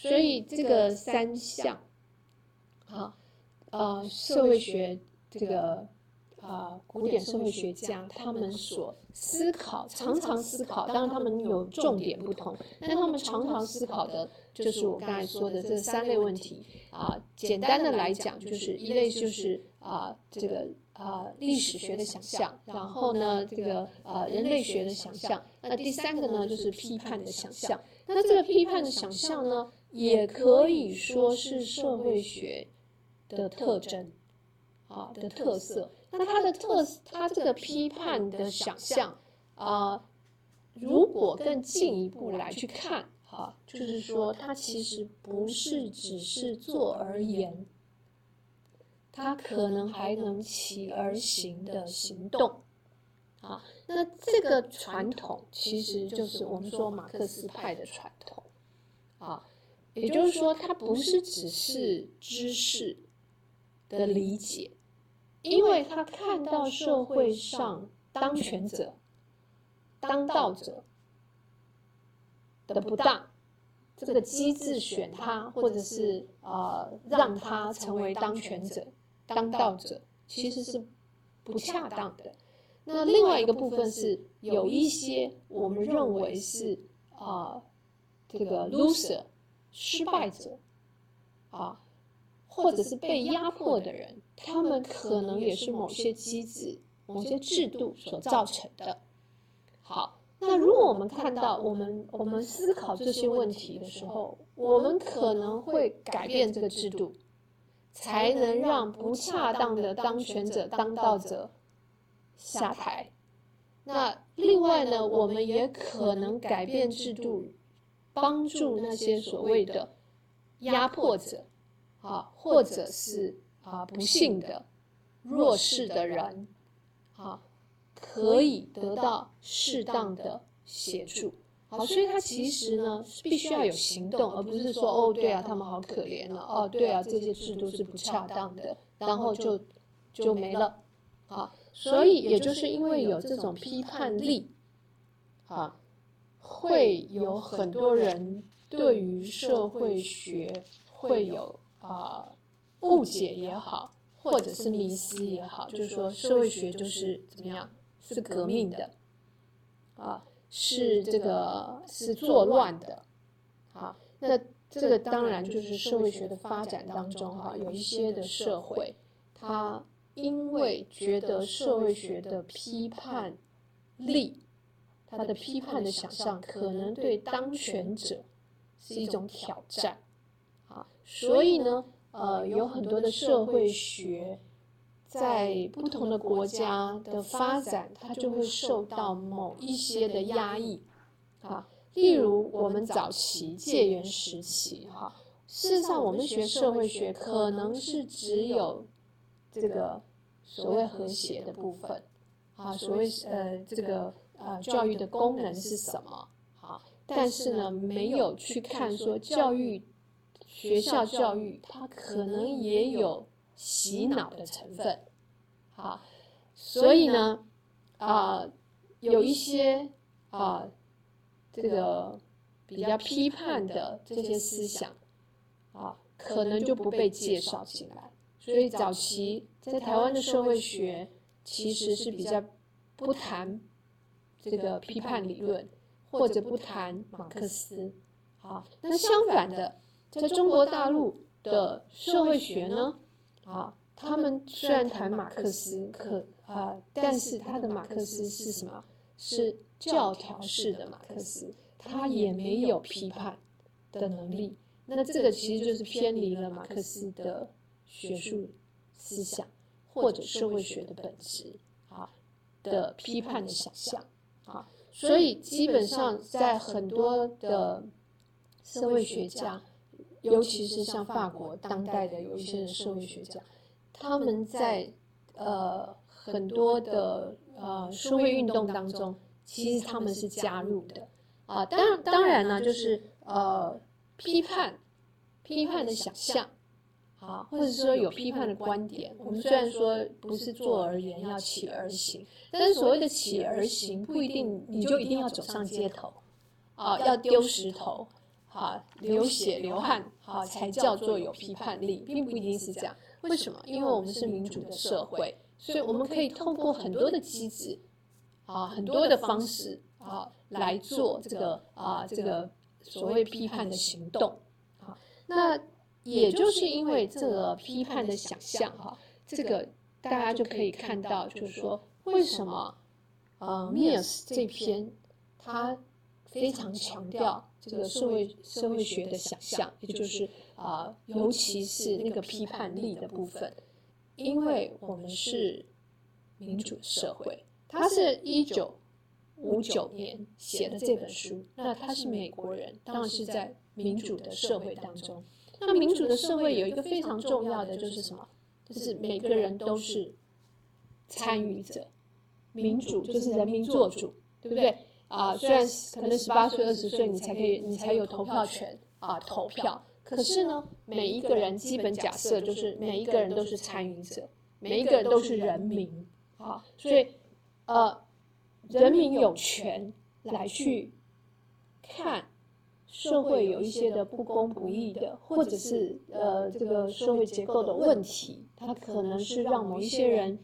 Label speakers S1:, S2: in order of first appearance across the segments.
S1: 所以这个三项，啊，呃，社会学这个啊，古典社会学家他们所思考，常常思考，当然他们有重点不同，但他们常常思考的就是我刚才说的这三类问题啊。简单的来讲，就是一类就是啊，这个。啊，历史学的想象，然后呢，这个呃，人类学的想象，那第三个呢，就是批判的想象。那这个批判的想象呢，也可以说是社会学的特征，啊的特色。那它的特，它这个批判的想象啊，如果更进一步来去看，哈，就是说，它其实不是只是做而言。它可能还能起而行的行动，啊，那这个传统其实就是我们说马克思派的传统，啊，也就是说，它不是只是知识的理解，因为他看到社会上当权者、当道者的不当，这个机制选他，或者是呃让他成为当权者。当道者其实是不恰当的。那另外一个部分是有一些我们认为是啊，这个 loser 失败者啊，或者是被压迫的人，他们可能也是某些机制、某些制度所造成的。好，那如果我们看到我们我们思考这些问题的时候，我们可能会改变这个制度。才能让不恰当的当权者、当道者下台。那另外呢，我们也可能改变制度，帮助那些所谓的压迫者啊，或者是啊不幸的弱势的人啊，可以得到适当的协助。好，所以他其实呢，必须要有行动，而不是说哦，对啊，他们好可怜了，哦，对啊，这些制度是不恰当的，然后就就没了。好，所以也就是因为有这种批判力，啊，会有很多人对于社会学会有啊误解也好，或者是迷思也好，就是说社会学就是怎么样，是革命的，啊。是这个是作乱的，好，那这个当然就是社会学的发展当中哈，有一些的社会，他因为觉得社会学的批判力，他的批判的想象可能对当权者是一种挑战，啊，所以呢，呃，有很多的社会学。在不同的国家的发展，它就会受到某一些的压抑，啊，例如我们早期戒严时期，哈，事实上我们学社会学可能是只有这个所谓和谐的部分，啊，所谓呃这个呃教育的功能是什么，好，但是呢没有去看说教育学校教育它可能也有。洗脑的成分，好，所以呢，啊，有一些啊，这个比较批判的这些思想，啊，可能就不被介绍进来。所以早期在台湾的社会学其实是比较不谈这个批判理论，或者不谈马克思。好，那相反的，在中国大陆的社会学呢？啊，他们虽然谈马克思，可啊，但是他的马克思是什么？是教条式的马克思，他也没有批判的能力。那这个其实就是偏离了马克思的学术思想或者社会学的本质啊的批判的想象啊。所以基本上在很多的社会学家。尤其是像法国当代的有一些社会学家，他们在呃很多的呃社会运动当中，其实他们是加入的啊。当然，当然呢，就是呃批判批判的想象啊，或者说有批判的观点。我们虽然说不是坐而言，要起而行，但是所谓的起而行，不一定你就一定要走上街头啊，要丢石头。啊流血流汗啊才叫做有批判力，并不一定是这样。为什么？因为我们是民主的社会，所以我们可以透过很多的机制啊，很多的方式啊来做这个啊这个所谓批判的行动啊。那也就是因为这个批判的想象哈，这个大家就可以看到，就是说为什么呃 Miers 这篇他非常强调。这个社会社会学的想象，也就是啊，尤其是那个批判力的部分，因为我们是民主社会。他是一九五九年写的这本书，那他是美国人，当然是在民主的社会当中。那民主的社会有一个非常重要的就是什么？就是每个人都是参与者，民主就是人民做主，对不对？啊，虽然可能十八岁、二十岁你才可以，你才有投票权啊，投票。可是呢，每一个人基本假设就是每一个人都是参与者，每一个人都是人民啊。所以，呃，人民有权来去看社会有一些的不公不义的，或者是呃这个社会结构的问题，它可能是让某一些人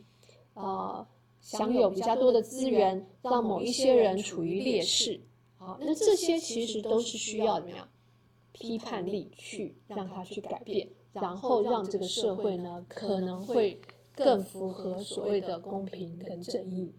S1: 啊。享有比较多的资源，让某一些人处于劣势，好，那这些其实都是需要怎么样批判力去让他去改变，然后让这个社会呢可能会更符合所谓的公平跟正义，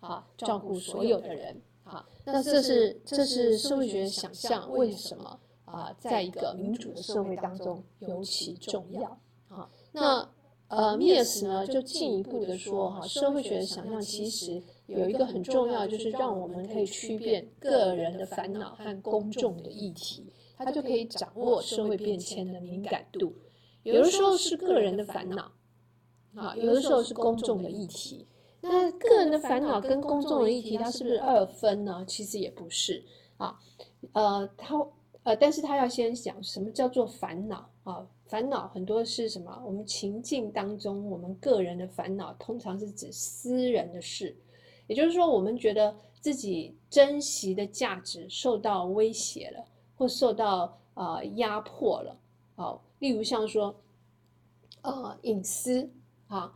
S1: 啊，照顾所有的人，啊，那这是这是社会学想象为什么啊，在一个民主的社会当中尤其重要，啊，那。呃，密斯呢就进一步的说哈，社会学的想象其实有一个很重要，就是让我们可以区辨个人的烦恼和公众的议题，他就可以掌握社会变迁的敏感度。有的时候是个人的烦恼，啊，有的时候是公众的议题。那个人的烦恼跟公众的议题，它是不是二分呢？其实也不是啊，呃，他呃，但是他要先想什么叫做烦恼啊？烦恼很多是什么？我们情境当中，我们个人的烦恼通常是指私人的事，也就是说，我们觉得自己珍惜的价值受到威胁了，或受到呃压迫了。好，例如像说，呃，隐私啊，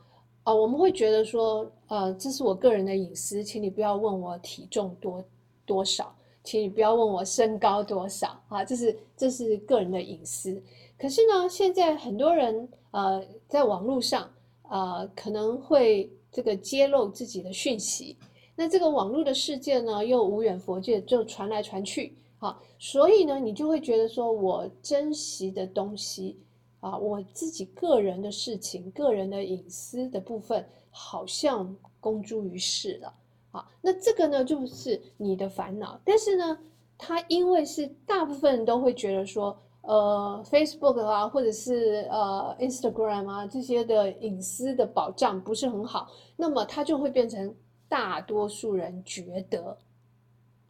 S1: 啊，我们会觉得说，呃，这是我个人的隐私，请你不要问我体重多多少，请你不要问我身高多少啊，这是这是个人的隐私。可是呢，现在很多人呃，在网络上呃，可能会这个揭露自己的讯息。那这个网络的世界呢，又无远佛界，就传来传去，好，所以呢，你就会觉得说，我珍惜的东西啊，我自己个人的事情、个人的隐私的部分，好像公诸于世了，啊，那这个呢，就是你的烦恼。但是呢，它因为是大部分人都会觉得说。呃，Facebook 啊，或者是呃 Instagram 啊，这些的隐私的保障不是很好，那么它就会变成大多数人觉得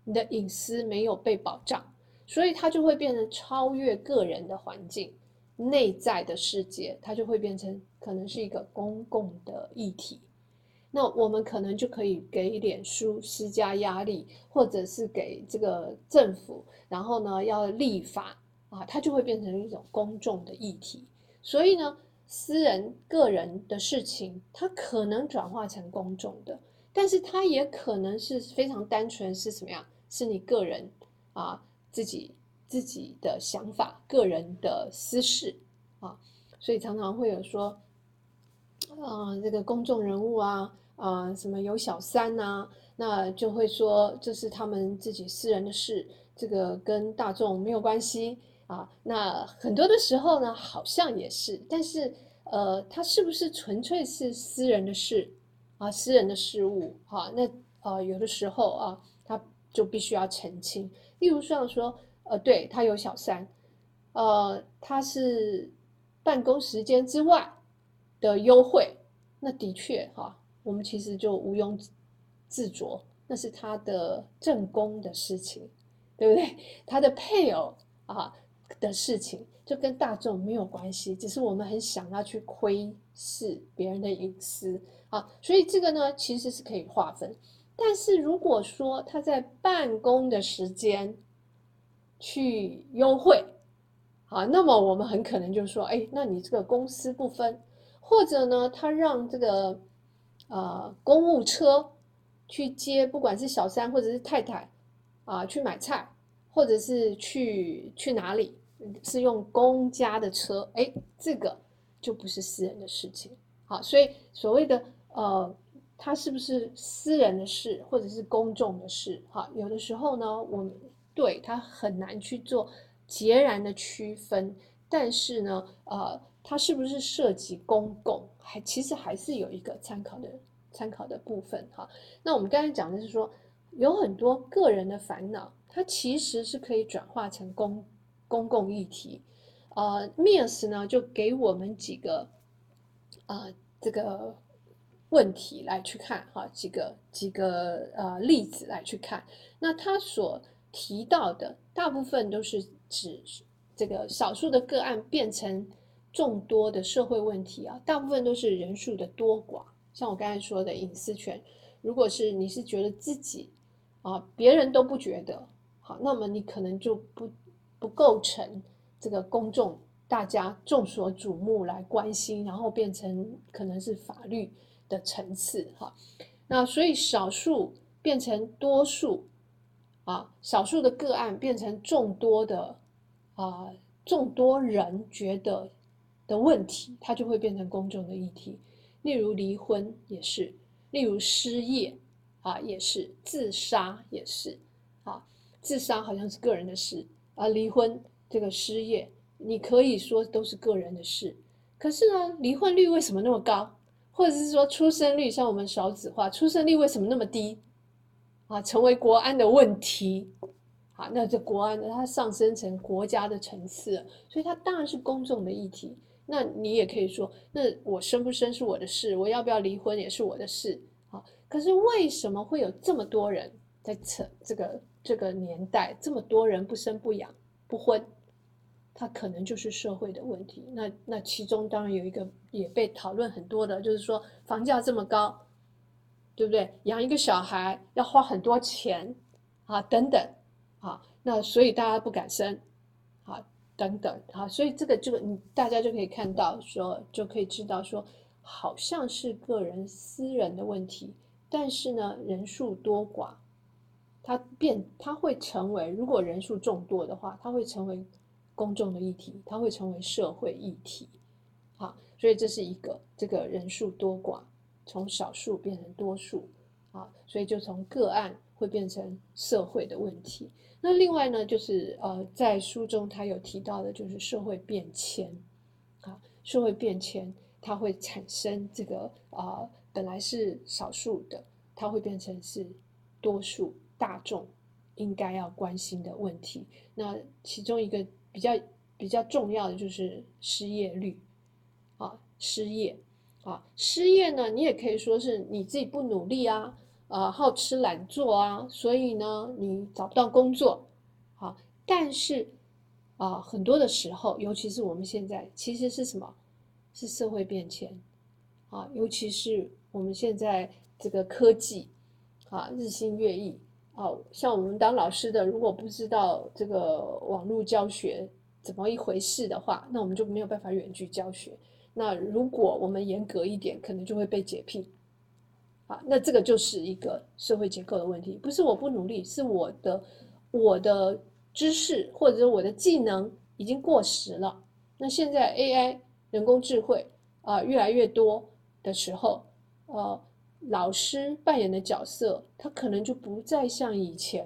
S1: 你的隐私没有被保障，所以它就会变成超越个人的环境内在的世界，它就会变成可能是一个公共的议题。那我们可能就可以给脸书施加压力，或者是给这个政府，然后呢要立法。啊，它就会变成一种公众的议题，所以呢，私人个人的事情，它可能转化成公众的，但是它也可能是非常单纯，是什么样？是你个人啊自己自己的想法、个人的私事啊，所以常常会有说，啊，这个公众人物啊，啊，什么有小三呐，那就会说这是他们自己私人的事，这个跟大众没有关系。啊，那很多的时候呢，好像也是，但是，呃，他是不是纯粹是私人的事啊，私人的事物？哈，那呃，有的时候啊，他就必须要澄清。例如像说，呃，对他有小三，呃，他是办公时间之外的优惠，那的确哈，我们其实就毋庸自酌，那是他的正宫的事情，对不对？他的配偶啊。的事情就跟大众没有关系，只是我们很想要去窥视别人的隐私啊，所以这个呢其实是可以划分。但是如果说他在办公的时间去优惠，啊，那么我们很可能就说，哎，那你这个公私不分，或者呢，他让这个呃公务车去接，不管是小三或者是太太啊，去买菜，或者是去去哪里，是用公家的车，哎，这个就不是私人的事情，好，所以所谓的呃。它是不是私人的事，或者是公众的事？哈，有的时候呢，我们对它很难去做截然的区分。但是呢，呃，它是不是涉及公共，还其实还是有一个参考的参考的部分。哈，那我们刚才讲的是说，有很多个人的烦恼，它其实是可以转化成公公共议题。呃，Mias 呢就给我们几个啊，这个。问题来去看哈，几个几个呃例子来去看，那他所提到的大部分都是指这个少数的个案变成众多的社会问题啊，大部分都是人数的多寡。像我刚才说的隐私权，如果是你是觉得自己啊，别人都不觉得好，那么你可能就不不构成这个公众大家众所瞩目来关心，然后变成可能是法律。的层次哈，那所以少数变成多数啊，少数的个案变成众多的啊，众多人觉得的问题，它就会变成公众的议题。例如离婚也是，例如失业啊也是，自杀也是啊，自杀好像是个人的事啊，离婚这个失业，你可以说都是个人的事，可是呢，离婚率为什么那么高？或者是说出生率，像我们少子化，出生率为什么那么低？啊，成为国安的问题，啊，那这国安呢，它上升成国家的层次，所以它当然是公众的议题。那你也可以说，那我生不生是我的事，我要不要离婚也是我的事，啊，可是为什么会有这么多人在这这个这个年代，这么多人不生不养不婚？它可能就是社会的问题，那那其中当然有一个也被讨论很多的，就是说房价这么高，对不对？养一个小孩要花很多钱啊，等等啊，那所以大家不敢生啊，等等啊，所以这个这个你大家就可以看到说，就可以知道说，好像是个人私人的问题，但是呢，人数多寡，它变它会成为，如果人数众多的话，它会成为。公众的议题，它会成为社会议题，好，所以这是一个这个人数多寡从少数变成多数，啊，所以就从个案会变成社会的问题。那另外呢，就是呃，在书中他有提到的，就是社会变迁，啊，社会变迁它会产生这个啊，本来是少数的，它会变成是多数大众应该要关心的问题。那其中一个。比较比较重要的就是失业率，啊，失业，啊，失业呢，你也可以说是你自己不努力啊，啊，好吃懒做啊，所以呢，你找不到工作，好，但是啊，很多的时候，尤其是我们现在，其实是什么？是社会变迁，啊，尤其是我们现在这个科技，啊，日新月异。啊像我们当老师的，如果不知道这个网络教学怎么一回事的话，那我们就没有办法远距教学。那如果我们严格一点，可能就会被解聘。啊，那这个就是一个社会结构的问题，不是我不努力，是我的我的知识或者我的技能已经过时了。那现在 AI 人工智慧啊越来越多的时候，呃。老师扮演的角色，他可能就不再像以前，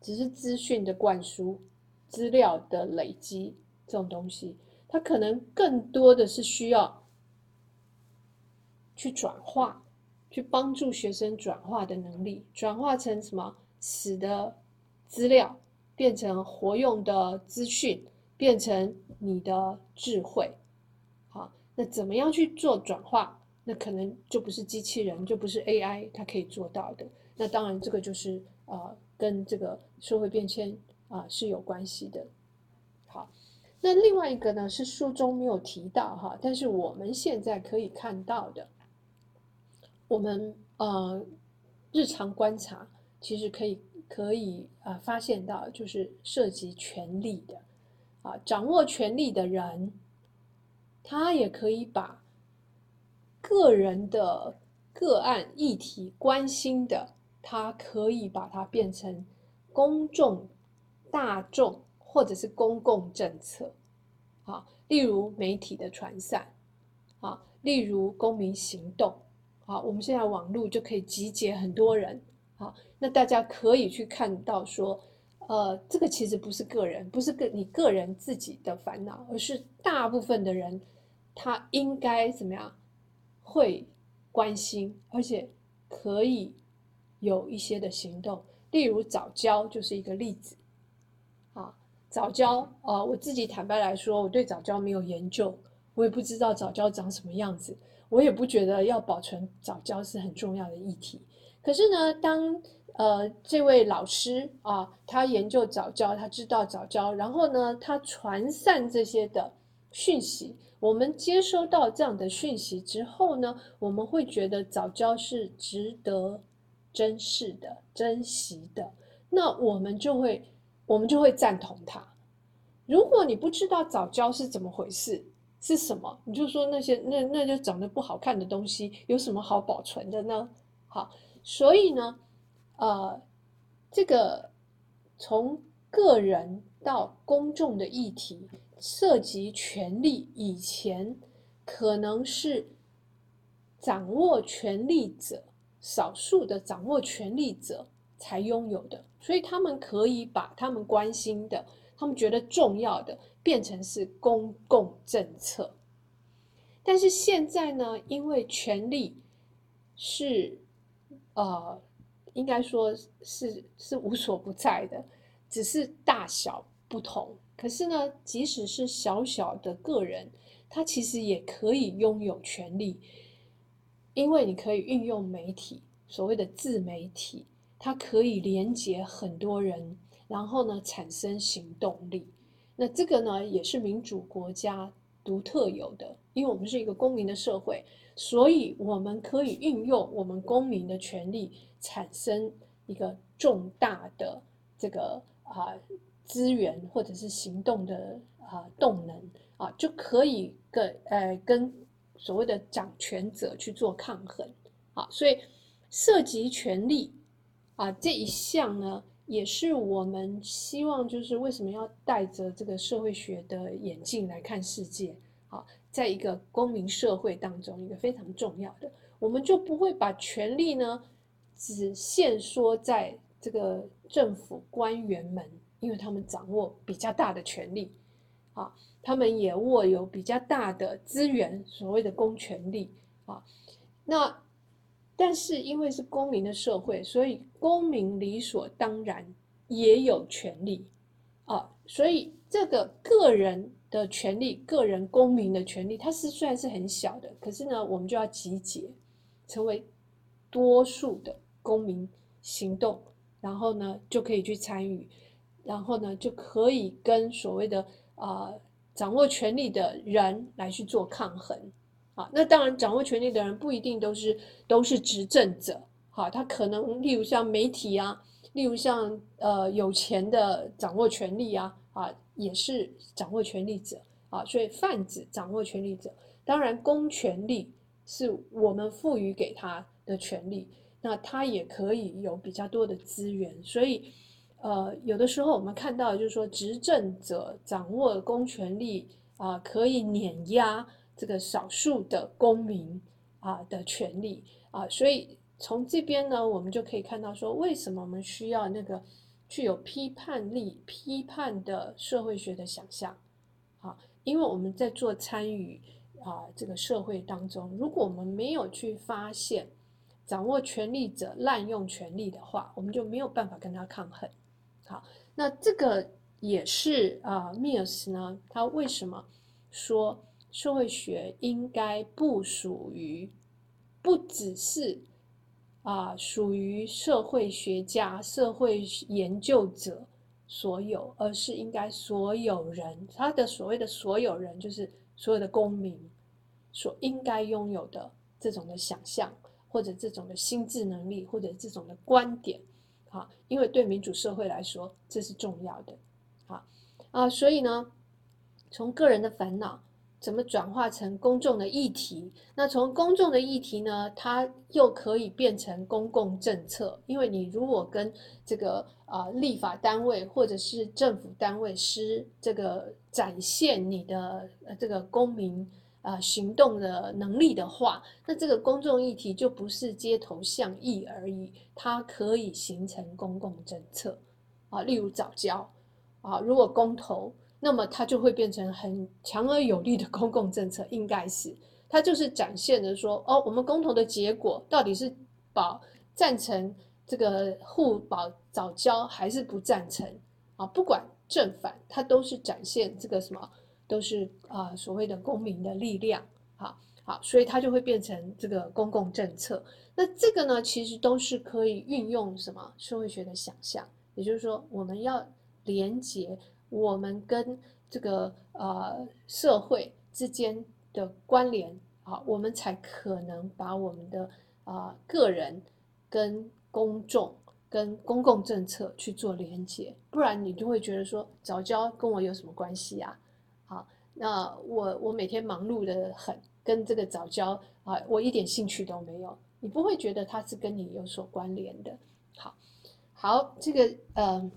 S1: 只是资讯的灌输、资料的累积这种东西，他可能更多的是需要去转化，去帮助学生转化的能力，转化成什么死的资料，变成活用的资讯，变成你的智慧。好，那怎么样去做转化？那可能就不是机器人，就不是 AI，它可以做到的。那当然，这个就是呃，跟这个社会变迁啊是有关系的。那另外一个呢是书中没有提到哈，但是我们现在可以看到的，我们呃日常观察其实可以可以啊发现到，就是涉及权力的啊，掌握权力的人，他也可以把个人的个案议题关心的，他可以把它变成公众、大众或者是公共政策啊，例如媒体的传散啊，例如公民行动。好，我们现在网络就可以集结很多人，好，那大家可以去看到说，呃，这个其实不是个人，不是个你个人自己的烦恼，而是大部分的人他应该怎么样会关心，而且可以有一些的行动，例如早教就是一个例子，啊，早教啊，我自己坦白来说，我对早教没有研究，我也不知道早教长什么样子。我也不觉得要保存早教是很重要的议题，可是呢，当呃这位老师啊，他研究早教，他知道早教，然后呢，他传散这些的讯息，我们接收到这样的讯息之后呢，我们会觉得早教是值得珍视的、珍惜的，那我们就会我们就会赞同他。如果你不知道早教是怎么回事，是什么？你就说那些那那就长得不好看的东西，有什么好保存的呢？好，所以呢，呃，这个从个人到公众的议题，涉及权力，以前可能是掌握权力者少数的掌握权力者才拥有的，所以他们可以把他们关心的。他们觉得重要的变成是公共政策，但是现在呢，因为权力是呃，应该说是是无所不在的，只是大小不同。可是呢，即使是小小的个人，他其实也可以拥有权利，因为你可以运用媒体，所谓的自媒体，它可以连接很多人。然后呢，产生行动力。那这个呢，也是民主国家独特有的，因为我们是一个公民的社会，所以我们可以运用我们公民的权利，产生一个重大的这个啊资源或者是行动的啊动能啊，就可以跟呃跟所谓的掌权者去做抗衡啊。所以涉及权力啊这一项呢。也是我们希望，就是为什么要戴着这个社会学的眼镜来看世界？好，在一个公民社会当中，一个非常重要的，我们就不会把权力呢只限缩在这个政府官员们，因为他们掌握比较大的权力，啊，他们也握有比较大的资源，所谓的公权力啊，那。但是因为是公民的社会，所以公民理所当然也有权利啊。所以这个个人的权利、个人公民的权利，它是虽然是很小的，可是呢，我们就要集结成为多数的公民行动，然后呢就可以去参与，然后呢就可以跟所谓的啊掌握权力的人来去做抗衡。啊，那当然，掌握权力的人不一定都是都是执政者，哈，他可能例如像媒体啊，例如像呃有钱的掌握权力啊，啊，也是掌握权力者啊，所以泛指掌握权力者。当然，公权力是我们赋予给他的权利，那他也可以有比较多的资源。所以，呃，有的时候我们看到就是说，执政者掌握公权力啊，可以碾压。这个少数的公民啊的权利啊，所以从这边呢，我们就可以看到说，为什么我们需要那个具有批判力、批判的社会学的想象啊？因为我们在做参与啊这个社会当中，如果我们没有去发现掌握权力者滥用权力的话，我们就没有办法跟他抗衡。好，那这个也是啊，密尔斯呢，他为什么说？社会学应该不属于，不只是啊属于社会学家、社会研究者所有，而是应该所有人，他的所谓的所有人，就是所有的公民所应该拥有的这种的想象，或者这种的心智能力，或者这种的观点哈，因为对民主社会来说这是重要的，好啊，所以呢，从个人的烦恼。怎么转化成公众的议题？那从公众的议题呢，它又可以变成公共政策。因为你如果跟这个啊立法单位或者是政府单位施这个展现你的这个公民啊行动的能力的话，那这个公众议题就不是街头巷议而已，它可以形成公共政策啊。例如早教啊，如果公投。那么它就会变成很强而有力的公共政策，应该是它就是展现的说，哦，我们公投的结果到底是保赞成这个互保早教还是不赞成啊？不管正反，它都是展现这个什么，都是啊所谓的公民的力量，好，好，所以它就会变成这个公共政策。那这个呢，其实都是可以运用什么社会学的想象，也就是说，我们要连接。我们跟这个呃社会之间的关联啊，我们才可能把我们的啊个人跟公众跟公共政策去做连接，不然你就会觉得说早教跟我有什么关系啊？好，那我我每天忙碌的很，跟这个早教啊，我一点兴趣都没有，你不会觉得它是跟你有所关联的。好，好，这个呃。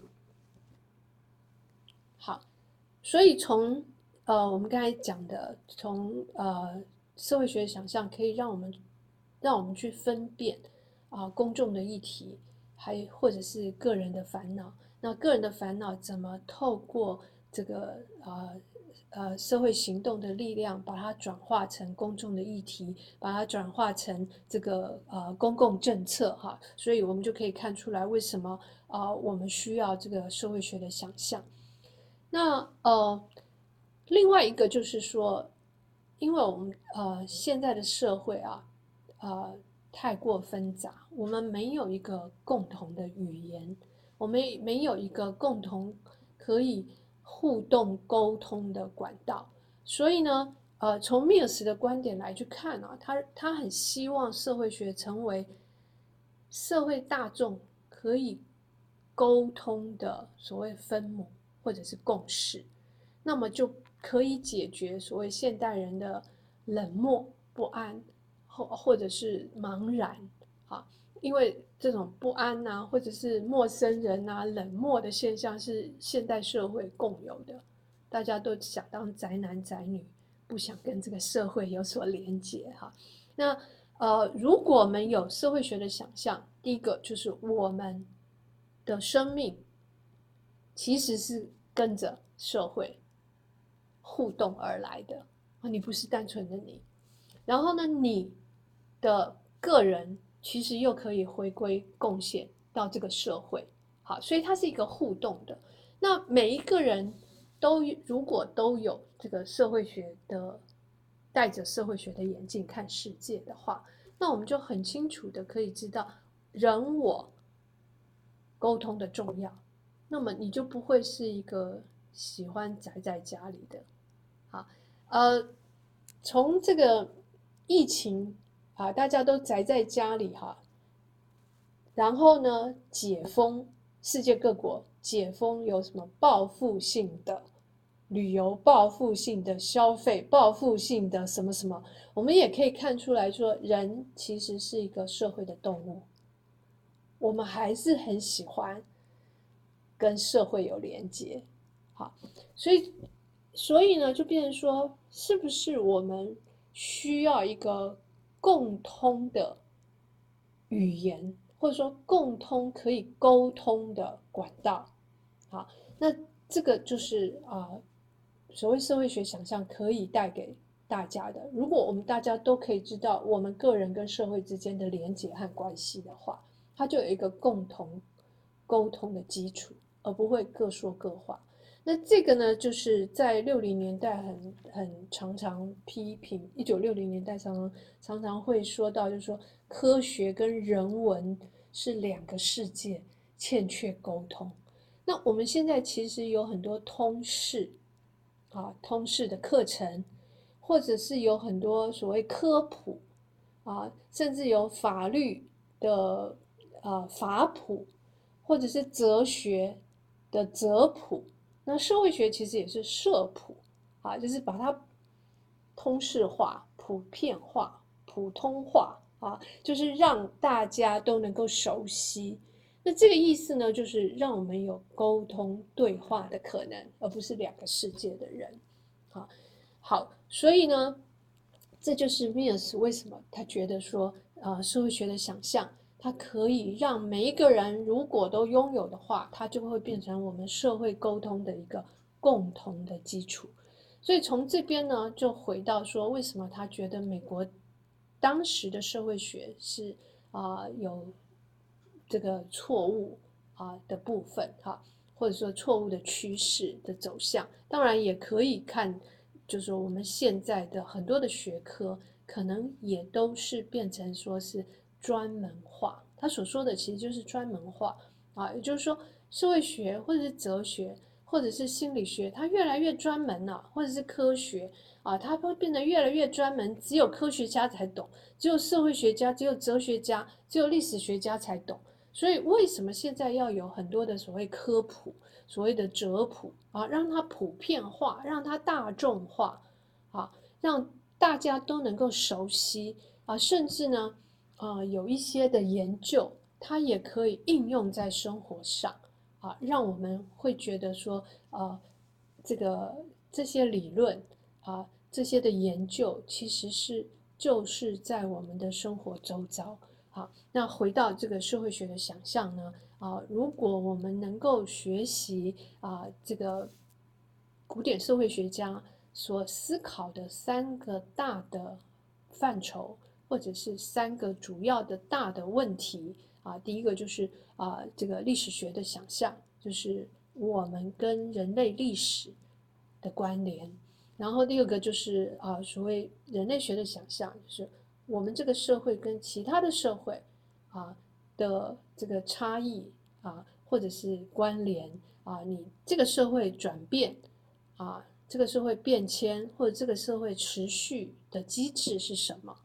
S1: 所以从呃我们刚才讲的，从呃社会学想象，可以让我们让我们去分辨啊公众的议题，还或者是个人的烦恼。那个人的烦恼怎么透过这个呃呃社会行动的力量，把它转化成公众的议题，把它转化成这个呃公共政策哈？所以我们就可以看出来，为什么啊我们需要这个社会学的想象。那呃，另外一个就是说，因为我们呃现在的社会啊，呃太过纷杂，我们没有一个共同的语言，我们没有一个共同可以互动沟通的管道，所以呢，呃，从米尔斯的观点来去看啊，他他很希望社会学成为社会大众可以沟通的所谓分母。或者是共识，那么就可以解决所谓现代人的冷漠不安，或或者是茫然啊。因为这种不安呐，或者是陌生人呐、冷漠的现象是现代社会共有的，大家都想当宅男宅女，不想跟这个社会有所连接哈。那呃，如果我们有社会学的想象，第一个就是我们的生命。其实是跟着社会互动而来的啊，你不是单纯的你。然后呢，你的个人其实又可以回归贡献到这个社会，好，所以它是一个互动的。那每一个人都如果都有这个社会学的戴着社会学的眼镜看世界的话，那我们就很清楚的可以知道人我沟通的重要。那么你就不会是一个喜欢宅在家里的，好，呃，从这个疫情啊，大家都宅在家里哈，然后呢，解封，世界各国解封有什么报复性的旅游、报复性的消费、报复性的什么什么，我们也可以看出来说，人其实是一个社会的动物，我们还是很喜欢。跟社会有连接，好，所以所以呢，就变成说，是不是我们需要一个共通的语言，或者说共通可以沟通的管道？好，那这个就是啊，所谓社会学想象可以带给大家的。如果我们大家都可以知道我们个人跟社会之间的连接和关系的话，它就有一个共同沟通的基础。而不会各说各话。那这个呢，就是在六零年代很很常常批评，一九六零年代常常常常会说到，就是说科学跟人文是两个世界，欠缺沟通。那我们现在其实有很多通识啊，通识的课程，或者是有很多所谓科普啊，甚至有法律的啊法普。或者是哲学的哲普，那社会学其实也是社普啊，就是把它通识化、普遍化、普通话啊，就是让大家都能够熟悉。那这个意思呢，就是让我们有沟通对话的可能，而不是两个世界的人。好，好，所以呢，这就是 Mills 为什么他觉得说，呃，社会学的想象，它可以让每一个人如果都拥有的话，它就会变成我们社会沟通的一个共同的基础。所以从这边呢，就回到说，为什么他觉得美国当时的社会学是啊有。这个错误啊的部分哈，或者说错误的趋势的走向，当然也可以看，就是说我们现在的很多的学科，可能也都是变成说是专门化。他所说的其实就是专门化啊，也就是说社会学或者是哲学或者是心理学，它越来越专门了，或者是科学啊，它会变得越来越专门，只有科学家才懂，只有社会学家、只有哲学家、只有历史学家才懂。所以，为什么现在要有很多的所谓科普、所谓的哲普啊，让它普遍化，让它大众化，啊，让大家都能够熟悉啊，甚至呢，啊，有一些的研究，它也可以应用在生活上啊，让我们会觉得说，啊，这个这些理论啊，这些的研究，其实是就是在我们的生活周遭。好，那回到这个社会学的想象呢？啊，如果我们能够学习啊，这个古典社会学家所思考的三个大的范畴，或者是三个主要的大的问题啊，第一个就是啊，这个历史学的想象，就是我们跟人类历史的关联；然后第二个就是啊，所谓人类学的想象，就是。我们这个社会跟其他的社会啊的这个差异啊，或者是关联啊，你这个社会转变啊，这个社会变迁或者这个社会持续的机制是什么？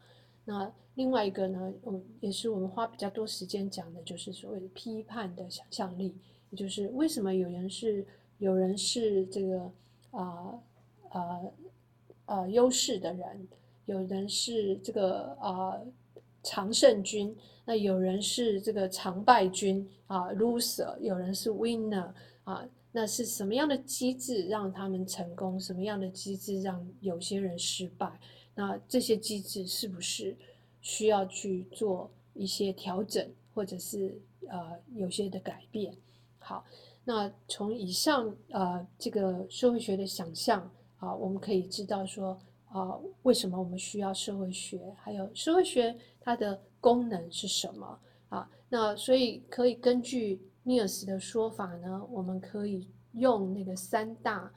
S1: 那另外一个呢，我，也是我们花比较多时间讲的，就是所谓的批判的想象力，也就是为什么有人是有人是这个啊啊啊优势的人。有人是这个啊常胜军，那有人是这个常败军啊 loser，有人是 winner 啊，那是什么样的机制让他们成功？什么样的机制让有些人失败？那这些机制是不是需要去做一些调整，或者是呃有些的改变？好，那从以上呃这个社会学的想象啊，我们可以知道说。啊，为什么我们需要社会学？还有社会学它的功能是什么？啊，那所以可以根据尼尔斯的说法呢，我们可以用那个三大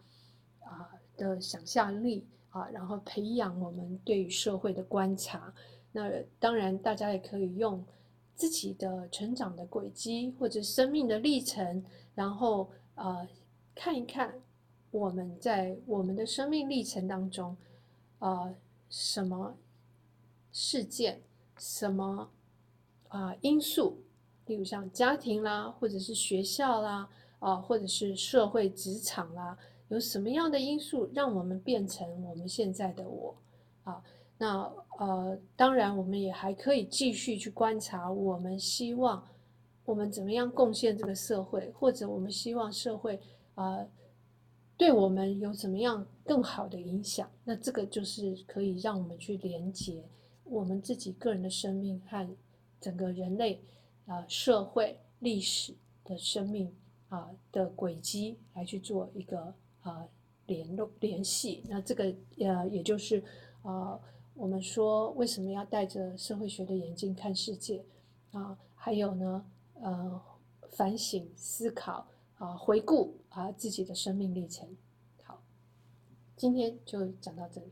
S1: 啊的想象力啊，然后培养我们对于社会的观察。那当然，大家也可以用自己的成长的轨迹或者生命的历程，然后啊看一看我们在我们的生命历程当中。啊，什么事件，什么啊因素，例如像家庭啦，或者是学校啦，啊，或者是社会职场啦，有什么样的因素让我们变成我们现在的我？啊，那呃，当然我们也还可以继续去观察，我们希望我们怎么样贡献这个社会，或者我们希望社会啊。对我们有怎么样更好的影响？那这个就是可以让我们去连接我们自己个人的生命和整个人类啊社会历史的生命啊的轨迹来去做一个啊联络联系。那这个呃也就是啊我们说为什么要戴着社会学的眼镜看世界啊？还有呢呃反省思考。啊，回顾啊自己的生命历程。好，今天就讲到这里。